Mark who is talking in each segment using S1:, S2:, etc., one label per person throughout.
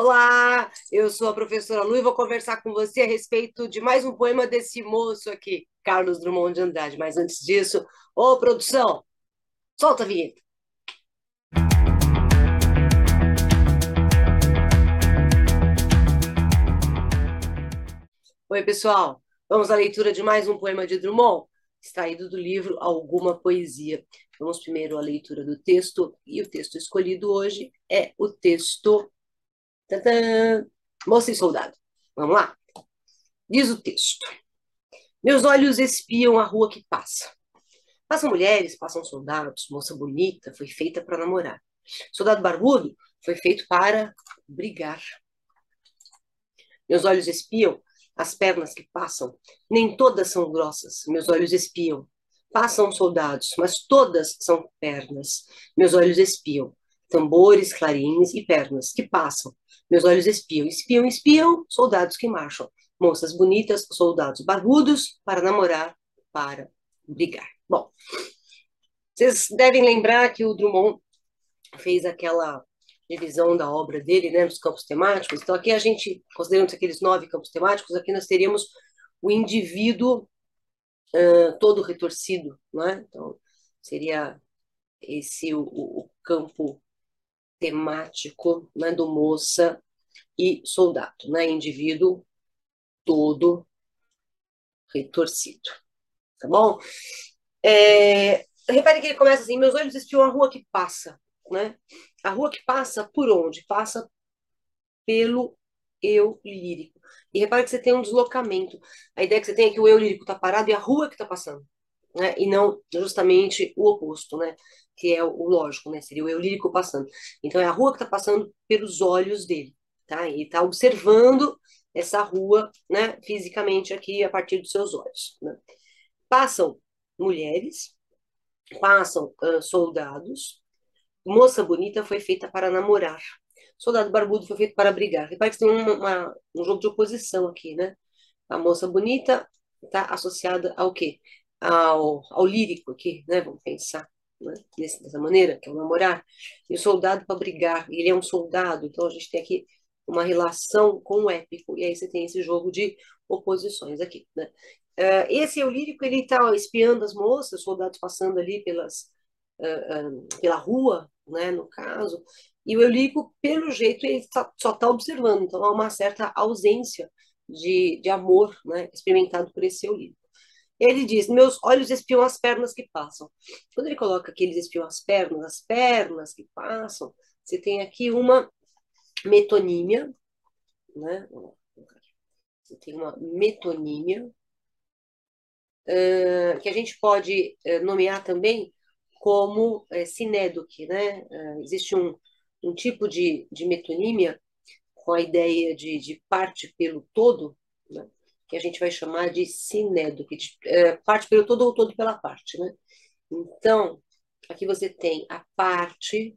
S1: Olá, eu sou a professora Lu e vou conversar com você a respeito de mais um poema desse moço aqui, Carlos Drummond de Andrade. Mas antes disso, ô produção, solta a vinheta. Oi, pessoal. Vamos à leitura de mais um poema de Drummond, extraído do livro Alguma Poesia. Vamos primeiro à leitura do texto, e o texto escolhido hoje é o texto Tantã. Moça e soldado. Vamos lá? Diz o texto. Meus olhos espiam a rua que passa. Passam mulheres, passam soldados. Moça bonita foi feita para namorar. Soldado barbudo foi feito para brigar. Meus olhos espiam as pernas que passam. Nem todas são grossas. Meus olhos espiam. Passam soldados, mas todas são pernas. Meus olhos espiam tambores, clarins e pernas que passam. Meus olhos espiam, espiam, espiam, soldados que marcham. Moças bonitas, soldados barbudos, para namorar, para brigar. Bom, vocês devem lembrar que o Drummond fez aquela divisão da obra dele, né, nos campos temáticos. Então, aqui a gente, considerando aqueles nove campos temáticos, aqui nós teríamos o indivíduo uh, todo retorcido, não é? Então, seria esse o, o campo temático né, do moça e soldado, né, indivíduo todo retorcido, tá bom? É, repare que ele começa assim, meus olhos espiam a rua que passa, né? A rua que passa por onde? Passa pelo eu lírico. E repare que você tem um deslocamento. A ideia que você tem é que o eu lírico está parado e a rua que está passando, né? E não justamente o oposto, né? que é o lógico, né? Seria o eu lírico passando. Então é a rua que está passando pelos olhos dele, tá? E está observando essa rua, né? Fisicamente aqui a partir dos seus olhos. Né? Passam mulheres, passam uh, soldados. Moça bonita foi feita para namorar. Soldado barbudo foi feito para brigar. Repare que tem uma, uma, um jogo de oposição aqui, né? A moça bonita está associada ao quê? Ao, ao lírico aqui, né? Vamos pensar né? dessa maneira, que é o namorar, e o soldado para brigar, ele é um soldado, então a gente tem aqui uma relação com o épico, e aí você tem esse jogo de oposições aqui, né? Uh, esse eu lírico, ele está espiando as moças, soldados passando ali pelas, uh, pela rua, né, no caso, e o eu lírico, pelo jeito, ele tá, só está observando, então há uma certa ausência de, de amor, né, experimentado por esse eu lírico. Ele diz: Meus olhos espiam as pernas que passam. Quando ele coloca que eles espiam as pernas, as pernas que passam, você tem aqui uma metonímia, né? Você tem uma metonímia, uh, que a gente pode nomear também como uh, sinédoque, né? Uh, existe um, um tipo de, de metonímia com a ideia de, de parte pelo todo, né? Que a gente vai chamar de sinédo, que é, parte pelo todo ou todo pela parte, né? Então, aqui você tem a parte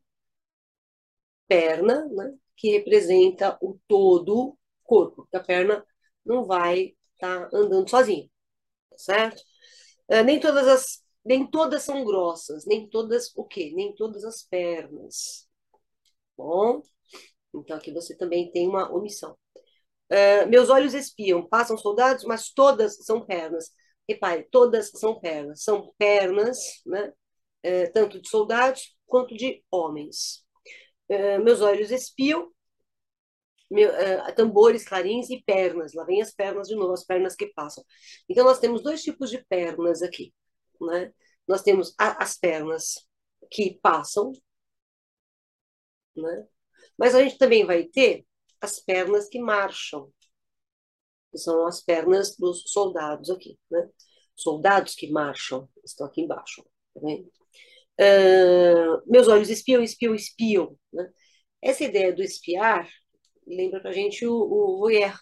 S1: perna, né, que representa o todo corpo, porque a perna não vai estar tá andando sozinha, certo? É, nem todas as nem todas são grossas, nem todas o quê? Nem todas as pernas. Bom, então aqui você também tem uma omissão. Uh, meus olhos espiam, passam soldados, mas todas são pernas. Repare, todas são pernas. São pernas, né? Uh, tanto de soldados quanto de homens. Uh, meus olhos espiam, meu, tambores, clarins e pernas. Lá vem as pernas de novo, as pernas que passam. Então, nós temos dois tipos de pernas aqui. Né? Nós temos a, as pernas que passam, né? mas a gente também vai ter as pernas que marcham, que são as pernas dos soldados aqui, né? Soldados que marcham, estão aqui embaixo, tá vendo? Uh, meus olhos espiam, espiam, espiam, né? Essa ideia do espiar lembra para a gente o, o né?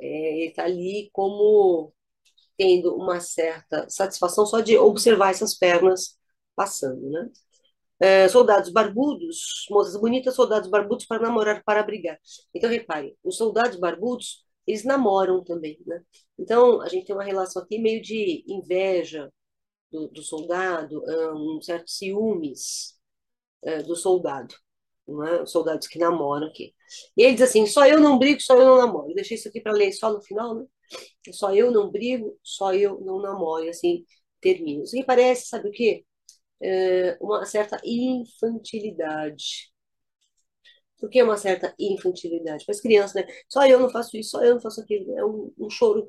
S1: É, ele está ali como tendo uma certa satisfação só de observar essas pernas passando, né? É, soldados barbudos, moças bonitas, soldados barbudos para namorar, para brigar. Então, repare, os soldados barbudos, eles namoram também, né? Então, a gente tem uma relação aqui meio de inveja do, do soldado, um certo ciúmes uh, do soldado, né? Os soldados que namoram aqui. E ele diz assim: só eu não brigo, só eu não namoro. Eu deixei isso aqui para ler só no final, né? Só eu não brigo, só eu não namoro. E assim termina. Isso aqui parece, sabe o quê? É uma certa infantilidade. Por que uma certa infantilidade? Para as crianças, né? Só eu não faço isso, só eu não faço aquilo. É um, um choro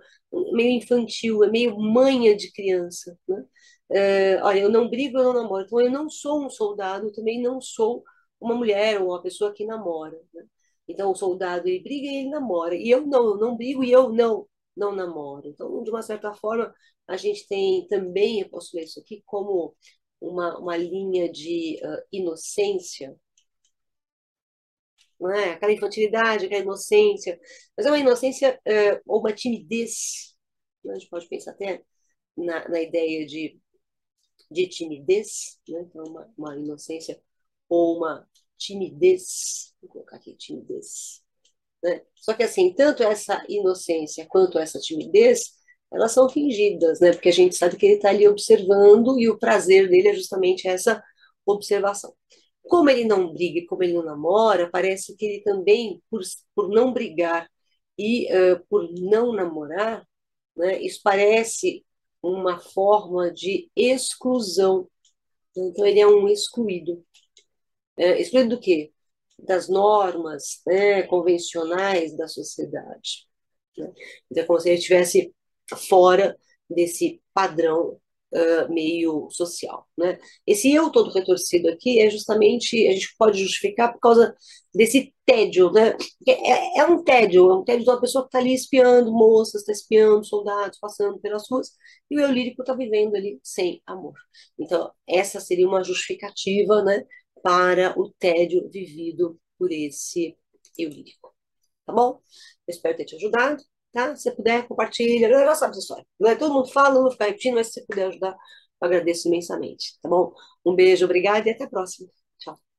S1: meio infantil, é meio manha de criança, né? É, olha, eu não brigo, eu não namoro. Então, eu não sou um soldado, eu também não sou uma mulher ou uma pessoa que namora. Né? Então, o soldado, ele briga e ele namora. E eu não, eu não brigo e eu não, não namoro. Então, de uma certa forma, a gente tem também, eu posso ler isso aqui, como uma, uma linha de uh, inocência, não é? aquela infantilidade, aquela inocência, mas é uma inocência uh, ou uma timidez. A gente pode pensar até na, na ideia de, de timidez, né? então, uma, uma inocência ou uma timidez, vou colocar aqui timidez. Né? Só que assim, tanto essa inocência quanto essa timidez, elas são fingidas, né? Porque a gente sabe que ele está ali observando e o prazer dele é justamente essa observação. Como ele não briga, como ele não namora, parece que ele também, por, por não brigar e uh, por não namorar, né, isso parece uma forma de exclusão. Então, ele é um excluído. É, excluído do quê? Das normas né, convencionais da sociedade. Né? Então, é como se ele estivesse fora desse padrão uh, meio social. Né? Esse eu todo retorcido aqui é justamente, a gente pode justificar por causa desse tédio, né? É, é um tédio, é um tédio de uma pessoa que está ali espiando moças, está espiando soldados, passando pelas ruas, e o eu lírico está vivendo ali sem amor. Então, essa seria uma justificativa, né? para o tédio vivido por esse eu lírico. Tá bom? Eu espero ter te ajudado, tá? Se puder, compartilha. Já sabe essa história. Não é todo mundo fala, não vou ficar repetindo, mas se puder ajudar, eu agradeço imensamente, tá bom? Um beijo, obrigada e até a próxima. Tchau.